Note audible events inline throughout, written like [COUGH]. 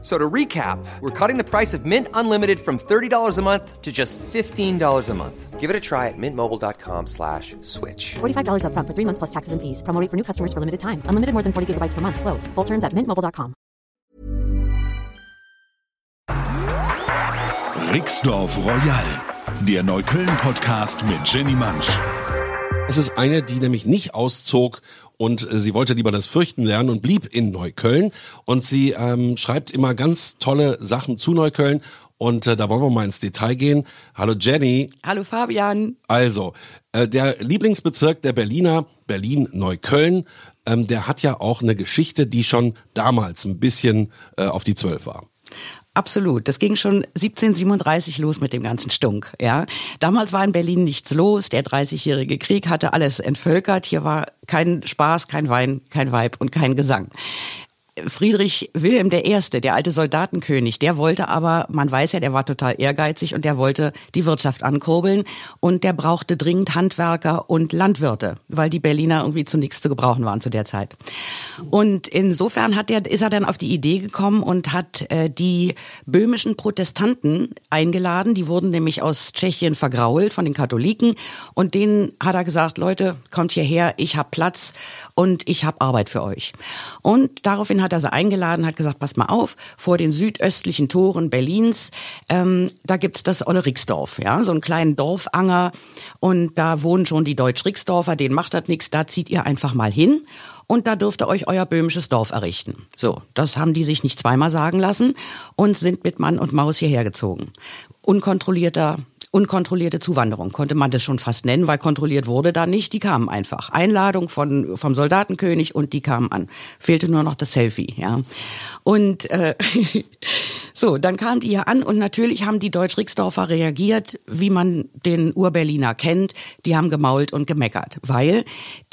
So to recap, we're cutting the price of Mint Unlimited from $30 a month to just $15 a month. Give it a try at mintmobile.com slash switch. $45 upfront for three months plus taxes and fees. Promo rate for new customers for limited time. Unlimited more than 40 gigabytes per month. Slows. Full terms at mintmobile.com. Rixdorf Royal, der Neukölln-Podcast mit Jenny Mansch. Es ist eine, die nämlich nicht auszog und äh, sie wollte lieber das Fürchten lernen und blieb in Neukölln. Und sie ähm, schreibt immer ganz tolle Sachen zu Neukölln. Und äh, da wollen wir mal ins Detail gehen. Hallo Jenny. Hallo Fabian. Also, äh, der Lieblingsbezirk der Berliner, Berlin-Neukölln, ähm, der hat ja auch eine Geschichte, die schon damals ein bisschen äh, auf die Zwölf war. Absolut. Das ging schon 1737 los mit dem ganzen Stunk. Ja, damals war in Berlin nichts los. Der 30-jährige Krieg hatte alles entvölkert. Hier war kein Spaß, kein Wein, kein Weib und kein Gesang. Friedrich Wilhelm I., der alte Soldatenkönig, der wollte aber, man weiß ja, der war total ehrgeizig und der wollte die Wirtschaft ankurbeln und der brauchte dringend Handwerker und Landwirte, weil die Berliner irgendwie zu nichts zu gebrauchen waren zu der Zeit. Und insofern hat er, ist er dann auf die Idee gekommen und hat äh, die böhmischen Protestanten eingeladen, die wurden nämlich aus Tschechien vergrault von den Katholiken und denen hat er gesagt, Leute, kommt hierher, ich habe Platz und ich habe Arbeit für euch. Und daraufhin hat er sie eingeladen, hat gesagt, pass mal auf, vor den südöstlichen Toren Berlins, ähm, da gibt's das Olle Rixdorf, ja, so einen kleinen Dorfanger und da wohnen schon die Deutsch-Rixdorfer, denen macht das nichts, da zieht ihr einfach mal hin und da dürft ihr euch euer böhmisches Dorf errichten. So, das haben die sich nicht zweimal sagen lassen und sind mit Mann und Maus hierher gezogen. Unkontrollierter unkontrollierte Zuwanderung, konnte man das schon fast nennen, weil kontrolliert wurde da nicht, die kamen einfach. Einladung von, vom Soldatenkönig und die kamen an. Fehlte nur noch das Selfie, ja. Und äh, [LAUGHS] so, dann kamen die hier an und natürlich haben die Deutsch-Rixdorfer reagiert, wie man den Urberliner kennt. Die haben gemault und gemeckert, weil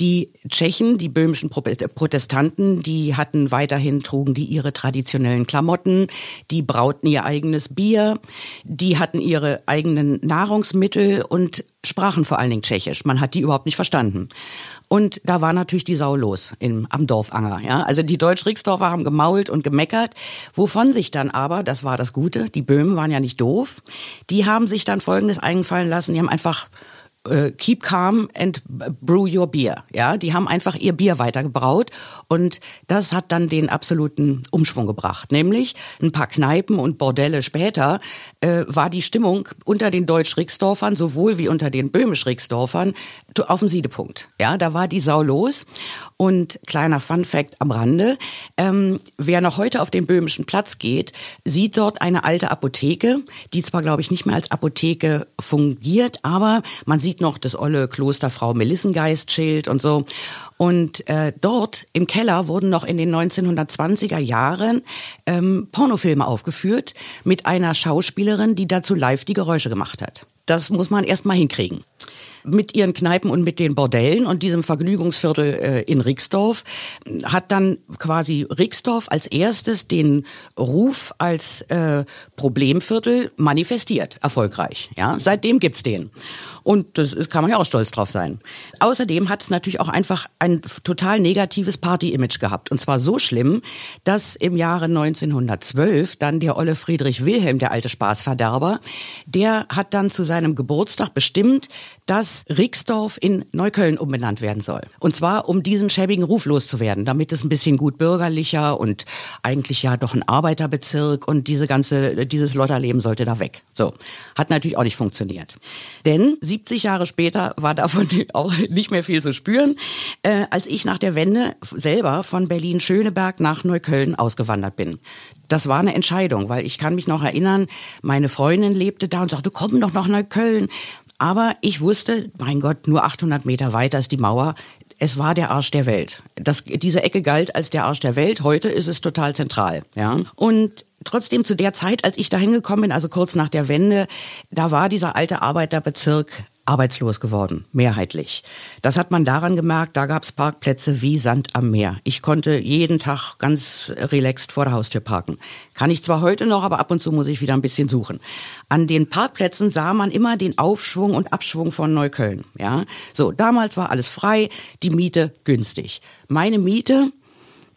die Tschechen, die böhmischen Protestanten, die hatten weiterhin, trugen die ihre traditionellen Klamotten, die brauten ihr eigenes Bier, die hatten ihre eigenen Nahrungsmittel und sprachen vor allen Dingen Tschechisch. Man hat die überhaupt nicht verstanden. Und da war natürlich die Sau los im, am Dorfanger. Ja? Also die Deutsch-Rixdorfer haben gemault und gemeckert, wovon sich dann aber, das war das Gute, die Böhmen waren ja nicht doof, die haben sich dann Folgendes eingefallen lassen, die haben einfach äh, keep calm and brew your beer. Ja, die haben einfach ihr Bier weitergebraut und das hat dann den absoluten Umschwung gebracht. Nämlich ein paar Kneipen und Bordelle später äh, war die Stimmung unter den Deutsch-Rixdorfern sowohl wie unter den Böhmisch-Rixdorfern auf dem Siedepunkt. Ja, da war die Sau los und kleiner Fun Fact am Rande, ähm, wer noch heute auf den Böhmischen Platz geht, sieht dort eine alte Apotheke, die zwar glaube ich nicht mehr als Apotheke fungiert, aber man sieht noch das olle Klosterfrau Melissengeist-Schild und so. Und äh, dort im Keller wurden noch in den 1920er Jahren ähm, Pornofilme aufgeführt mit einer Schauspielerin, die dazu live die Geräusche gemacht hat. Das muss man erst mal hinkriegen mit ihren Kneipen und mit den Bordellen und diesem Vergnügungsviertel äh, in Rixdorf hat dann quasi Rixdorf als erstes den Ruf als äh, Problemviertel manifestiert, erfolgreich. Ja, seitdem gibt's den. Und das kann man ja auch stolz drauf sein. Außerdem hat es natürlich auch einfach ein total negatives Party-Image gehabt. Und zwar so schlimm, dass im Jahre 1912 dann der Olle Friedrich Wilhelm, der alte Spaßverderber, der hat dann zu seinem Geburtstag bestimmt, dass Rixdorf in Neukölln umbenannt werden soll. Und zwar, um diesen schäbigen Ruf loszuwerden, damit es ein bisschen gut bürgerlicher und eigentlich ja doch ein Arbeiterbezirk und diese ganze, dieses Lotterleben sollte da weg. So. Hat natürlich auch nicht funktioniert. Denn 70 Jahre später war davon [LAUGHS] auch nicht mehr viel zu spüren, äh, als ich nach der Wende selber von Berlin-Schöneberg nach Neukölln ausgewandert bin. Das war eine Entscheidung, weil ich kann mich noch erinnern, meine Freundin lebte da und sagte, komm doch nach Neukölln. Aber ich wusste, mein Gott, nur 800 Meter weiter ist die Mauer. Es war der Arsch der Welt. Das, diese Ecke galt als der Arsch der Welt. Heute ist es total zentral. Ja. Und trotzdem zu der Zeit, als ich da hingekommen bin, also kurz nach der Wende, da war dieser alte Arbeiterbezirk arbeitslos geworden, mehrheitlich. Das hat man daran gemerkt, da gab es Parkplätze wie Sand am Meer. Ich konnte jeden Tag ganz relaxed vor der Haustür parken. Kann ich zwar heute noch, aber ab und zu muss ich wieder ein bisschen suchen. An den Parkplätzen sah man immer den Aufschwung und Abschwung von Neukölln. Ja, so damals war alles frei, die Miete günstig. Meine Miete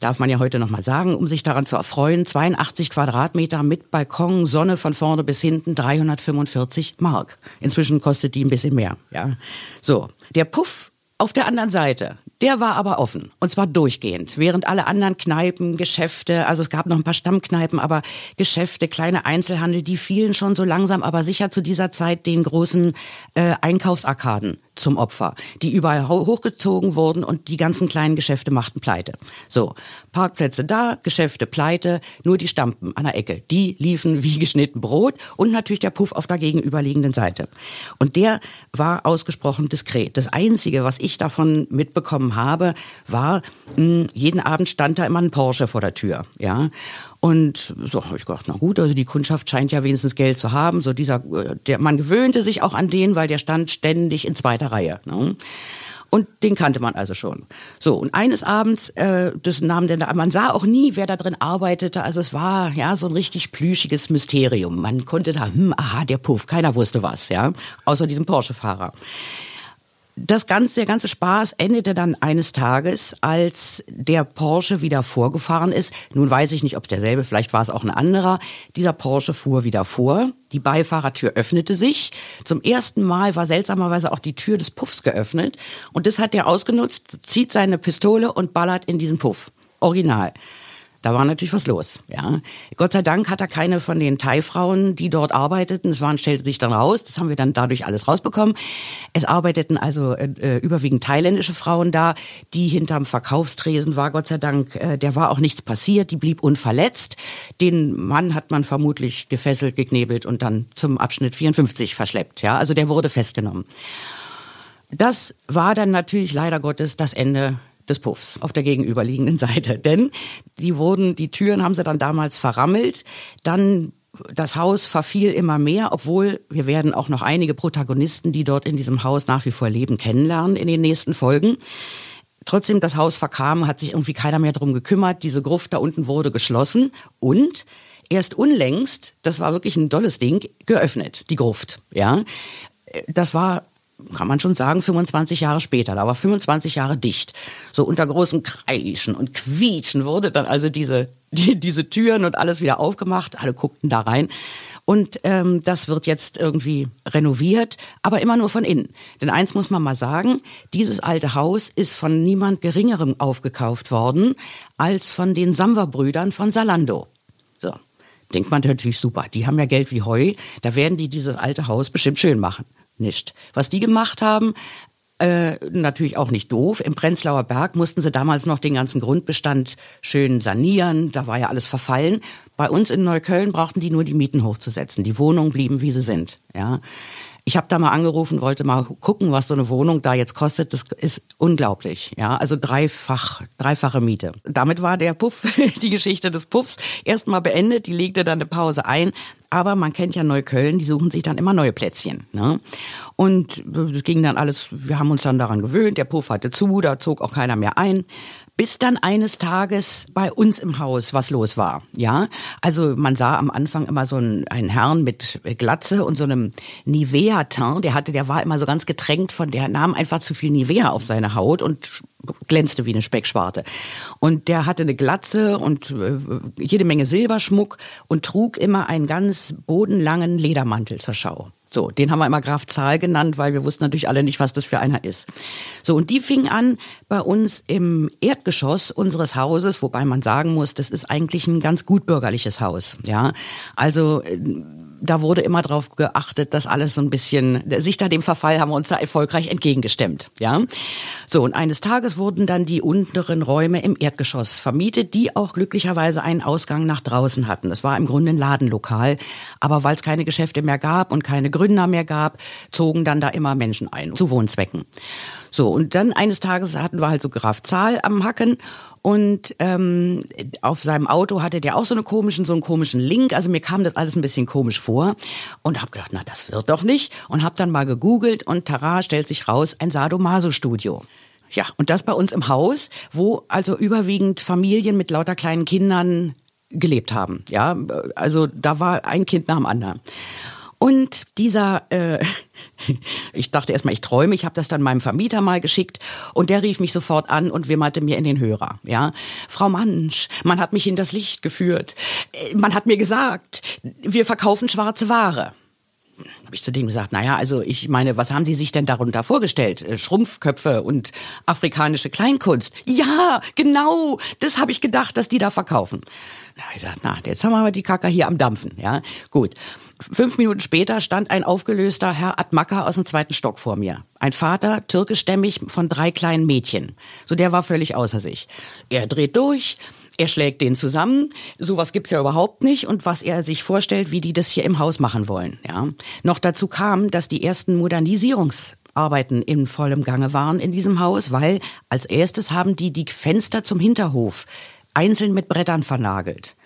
darf man ja heute noch mal sagen, um sich daran zu erfreuen, 82 Quadratmeter mit Balkon, Sonne von vorne bis hinten, 345 Mark. Inzwischen kostet die ein bisschen mehr, ja. So. Der Puff auf der anderen Seite, der war aber offen und zwar durchgehend, während alle anderen Kneipen, Geschäfte, also es gab noch ein paar Stammkneipen, aber Geschäfte, kleine Einzelhandel, die fielen schon so langsam, aber sicher zu dieser Zeit den großen äh, Einkaufsarkaden zum Opfer, die überall hochgezogen wurden und die ganzen kleinen Geschäfte machten pleite. So, Parkplätze da, Geschäfte pleite, nur die Stampen an der Ecke, die liefen wie geschnitten Brot und natürlich der Puff auf der gegenüberliegenden Seite. Und der war ausgesprochen diskret. Das Einzige, was ich davon mitbekommen habe, war, hm, jeden Abend stand da immer ein Porsche vor der Tür, ja. Und so habe ich gedacht, na gut, also die Kundschaft scheint ja wenigstens Geld zu haben. So dieser, der, man gewöhnte sich auch an den, weil der stand ständig in zweiter Reihe. Ne? Und den kannte man also schon. So, und eines Abends, äh, das nahm denn da, man sah auch nie, wer da drin arbeitete. Also es war ja so ein richtig plüschiges Mysterium. Man konnte da, hm, aha, der Puff, keiner wusste was, ja, außer diesem Porsche-Fahrer das ganze, der ganze Spaß endete dann eines Tages, als der Porsche wieder vorgefahren ist. Nun weiß ich nicht, ob es derselbe, vielleicht war es auch ein anderer. Dieser Porsche fuhr wieder vor. Die Beifahrertür öffnete sich. Zum ersten Mal war seltsamerweise auch die Tür des Puffs geöffnet. Und das hat er ausgenutzt, zieht seine Pistole und ballert in diesen Puff. Original. Da war natürlich was los. Ja. Gott sei Dank hat er keine von den Thai-Frauen, die dort arbeiteten. Es waren, stellte sich dann raus, das haben wir dann dadurch alles rausbekommen. Es arbeiteten also äh, äh, überwiegend thailändische Frauen da, die hinterm Verkaufstresen war, Gott sei Dank. Äh, der war auch nichts passiert, die blieb unverletzt. Den Mann hat man vermutlich gefesselt, geknebelt und dann zum Abschnitt 54 verschleppt. Ja. Also der wurde festgenommen. Das war dann natürlich leider Gottes das Ende des Puffs auf der gegenüberliegenden [LAUGHS] Seite. Denn die wurden, die Türen haben sie dann damals verrammelt. Dann das Haus verfiel immer mehr, obwohl wir werden auch noch einige Protagonisten, die dort in diesem Haus nach wie vor leben, kennenlernen in den nächsten Folgen. Trotzdem, das Haus verkam, hat sich irgendwie keiner mehr drum gekümmert. Diese Gruft da unten wurde geschlossen und erst unlängst, das war wirklich ein dolles Ding, geöffnet, die Gruft. Ja, das war kann man schon sagen, 25 Jahre später. Da war 25 Jahre dicht. So unter großem Kreischen und Quietschen wurde dann also diese, [LAUGHS] die, diese Türen und alles wieder aufgemacht. Alle guckten da rein. Und ähm, das wird jetzt irgendwie renoviert, aber immer nur von innen. Denn eins muss man mal sagen, dieses alte Haus ist von niemand Geringerem aufgekauft worden als von den Samwer-Brüdern von Salando. So, denkt man natürlich super. Die haben ja Geld wie Heu, da werden die dieses alte Haus bestimmt schön machen nicht. Was die gemacht haben, äh, natürlich auch nicht doof. Im Prenzlauer Berg mussten sie damals noch den ganzen Grundbestand schön sanieren. Da war ja alles verfallen. Bei uns in Neukölln brauchten die nur die Mieten hochzusetzen. Die Wohnungen blieben, wie sie sind. Ja. Ich habe da mal angerufen, wollte mal gucken, was so eine Wohnung da jetzt kostet. Das ist unglaublich. Ja, also dreifach, dreifache Miete. Damit war der Puff, [LAUGHS] die Geschichte des Puffs, erstmal beendet. Die legte dann eine Pause ein. Aber man kennt ja Neukölln, die suchen sich dann immer neue Plätzchen. Ne? Und es ging dann alles, wir haben uns dann daran gewöhnt, der Puff hatte zu, da zog auch keiner mehr ein bis dann eines Tages bei uns im Haus was los war. Ja, also man sah am Anfang immer so einen, einen Herrn mit Glatze und so einem Nivea-Teint. Der hatte, der war immer so ganz getränkt von, der nahm einfach zu viel Nivea auf seine Haut und glänzte wie eine Speckschwarte. Und der hatte eine Glatze und äh, jede Menge Silberschmuck und trug immer einen ganz bodenlangen Ledermantel zur Schau. So, den haben wir immer Graf Zahl genannt, weil wir wussten natürlich alle nicht, was das für einer ist. So, und die fing an bei uns im Erdgeschoss unseres Hauses, wobei man sagen muss, das ist eigentlich ein ganz gut bürgerliches Haus. Ja, also äh, da wurde immer darauf geachtet, dass alles so ein bisschen, sich da dem Verfall haben wir uns da erfolgreich entgegengestemmt, ja. So, und eines Tages wurden dann die unteren Räume im Erdgeschoss vermietet, die auch glücklicherweise einen Ausgang nach draußen hatten. Das war im Grunde ein Ladenlokal, aber weil es keine Geschäfte mehr gab und keine Gründer mehr gab, zogen dann da immer Menschen ein, zu Wohnzwecken. So, und dann eines Tages hatten wir halt so Graf Zahl am Hacken Und ähm, auf seinem Auto hatte der auch so, eine komischen, so einen komischen Link. Also mir kam das alles ein bisschen komisch vor und habe gedacht, na das wird doch nicht. Und habe dann mal gegoogelt und Tara stellt sich raus, ein Sadomaso-Studio. Ja, und das bei uns im Haus, wo also überwiegend Familien mit lauter kleinen Kindern gelebt haben. Ja, also da war ein Kind nach dem anderen. Und dieser, äh, [LAUGHS] ich dachte erstmal, ich träume, ich habe das dann meinem Vermieter mal geschickt und der rief mich sofort an und wimmerte mir in den Hörer. Ja, Frau Mansch, man hat mich in das Licht geführt. Äh, man hat mir gesagt, wir verkaufen schwarze Ware habe ich zu dem gesagt, naja, also ich meine, was haben Sie sich denn darunter vorgestellt? Äh, Schrumpfköpfe und afrikanische Kleinkunst. Ja, genau, das habe ich gedacht, dass die da verkaufen. Na, ich gesagt, na, jetzt haben wir aber die Kacker hier am Dampfen. Ja, gut. Fünf Minuten später stand ein aufgelöster Herr Atmaka aus dem zweiten Stock vor mir. Ein Vater, türkischstämmig, von drei kleinen Mädchen. So der war völlig außer sich. Er dreht durch, er schlägt den zusammen. Sowas gibt's ja überhaupt nicht. Und was er sich vorstellt, wie die das hier im Haus machen wollen. Ja. Noch dazu kam, dass die ersten Modernisierungsarbeiten in vollem Gange waren in diesem Haus, weil als erstes haben die die Fenster zum Hinterhof einzeln mit Brettern vernagelt.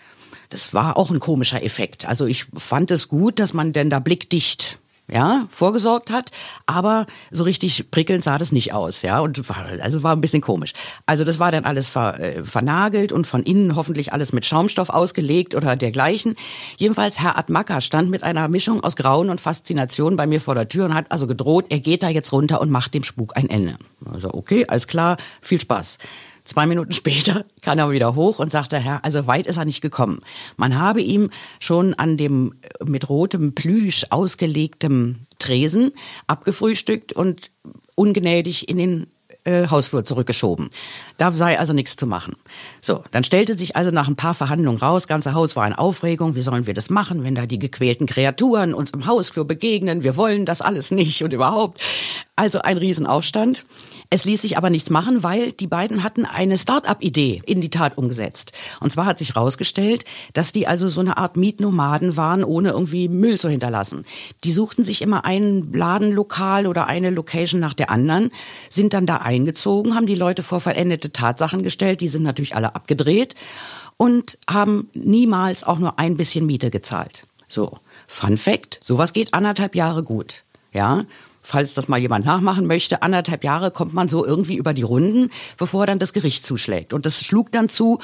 Das war auch ein komischer Effekt. Also ich fand es gut, dass man denn da blickdicht ja, vorgesorgt hat, aber so richtig prickelnd sah das nicht aus, ja, und war, also war ein bisschen komisch. Also das war dann alles ver, äh, vernagelt und von innen hoffentlich alles mit Schaumstoff ausgelegt oder dergleichen. Jedenfalls Herr Atmaka stand mit einer Mischung aus Grauen und Faszination bei mir vor der Tür und hat also gedroht, er geht da jetzt runter und macht dem Spuk ein Ende. Also okay, alles klar, viel Spaß. Zwei Minuten später [LAUGHS] kam er wieder hoch und sagte, Herr, also weit ist er nicht gekommen. Man habe ihm schon an dem äh, mit rotem Plüsch ausgelegtem Tresen abgefrühstückt und ungnädig in den äh, Hausflur zurückgeschoben. Da sei also nichts zu machen. So, dann stellte sich also nach ein paar Verhandlungen raus, ganze Haus war in Aufregung, wie sollen wir das machen, wenn da die gequälten Kreaturen uns im Hausflur begegnen, wir wollen das alles nicht und überhaupt. Also ein Riesenaufstand. Es ließ sich aber nichts machen, weil die beiden hatten eine Start-up-Idee in die Tat umgesetzt. Und zwar hat sich herausgestellt, dass die also so eine Art Mietnomaden waren, ohne irgendwie Müll zu hinterlassen. Die suchten sich immer ein Ladenlokal oder eine Location nach der anderen, sind dann da eingezogen, haben die Leute vor vollendete Tatsachen gestellt, die sind natürlich alle abgedreht und haben niemals auch nur ein bisschen Miete gezahlt. So, Fun Fact, sowas geht anderthalb Jahre gut. Ja, falls das mal jemand nachmachen möchte, anderthalb Jahre kommt man so irgendwie über die Runden, bevor dann das Gericht zuschlägt. Und das schlug dann zu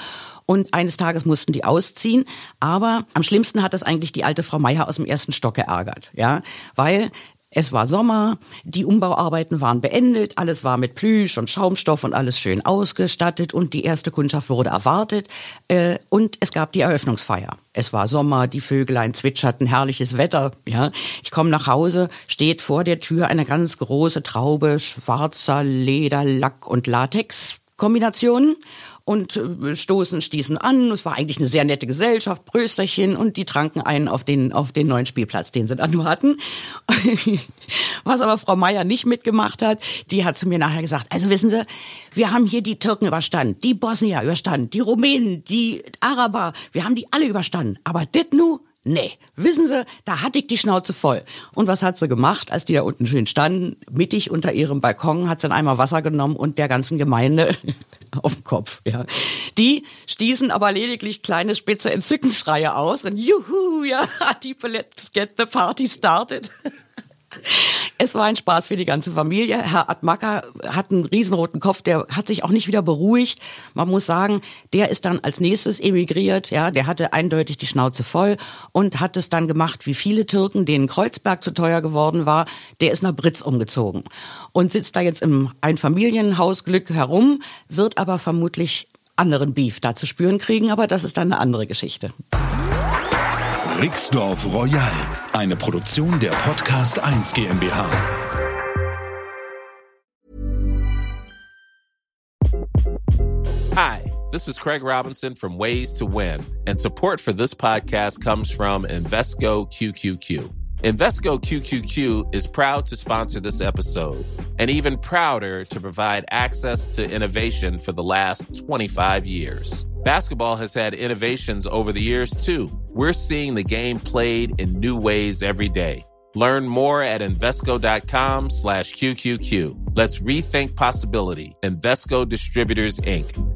und eines Tages mussten die ausziehen. Aber am schlimmsten hat das eigentlich die alte Frau Meier aus dem ersten Stock geärgert, ja, weil es war Sommer, die Umbauarbeiten waren beendet, alles war mit Plüsch und Schaumstoff und alles schön ausgestattet und die erste Kundschaft wurde erwartet äh, und es gab die Eröffnungsfeier. Es war Sommer, die Vögelein zwitscherten, herrliches Wetter. Ja, ich komme nach Hause, steht vor der Tür eine ganz große Traube schwarzer Leder, Lack und Latex Kombinationen und äh, stoßen, stießen an. Es war eigentlich eine sehr nette Gesellschaft, Brösterchen und die tranken einen auf den, auf den neuen Spielplatz, den sie dann nur hatten. [LAUGHS] Was aber Frau Meier nicht mitgemacht hat, die hat zu mir nachher gesagt, also wissen Sie, wir haben hier die Türken überstanden, die Bosnier überstanden, die Rumänen, die Araber, wir haben die alle überstanden. Aber dit nu, Nee, wissen Sie, da hatte ich die Schnauze voll. Und was hat sie gemacht, als die da unten schön standen? Mittig unter ihrem Balkon hat sie dann einmal Wasser genommen und der ganzen Gemeinde [LAUGHS] auf den Kopf. Ja. Die aber lediglich kleine spitze Entzückensschreie aus und juhu, ja, [LAUGHS] die let's get the party started. Es war ein Spaß für die ganze Familie. Herr Atmaka hat einen riesenroten Kopf, der hat sich auch nicht wieder beruhigt. Man muss sagen, der ist dann als nächstes emigriert, ja, der hatte eindeutig die Schnauze voll und hat es dann gemacht, wie viele Türken, denen Kreuzberg zu teuer geworden war, der ist nach Britz umgezogen und sitzt da jetzt im Einfamilienhausglück herum, wird aber vermutlich anderen Beef da zu spüren kriegen, aber das ist dann eine andere Geschichte. Rixdorf Royal, eine Produktion der Podcast 1 GmbH. Hi, this is Craig Robinson from Ways to Win, and support for this podcast comes from Invesco QQQ. Invesco QQQ is proud to sponsor this episode and even prouder to provide access to innovation for the last 25 years. Basketball has had innovations over the years, too. We're seeing the game played in new ways every day. Learn more at Invesco.com slash QQQ. Let's rethink possibility. Investco Distributors, Inc.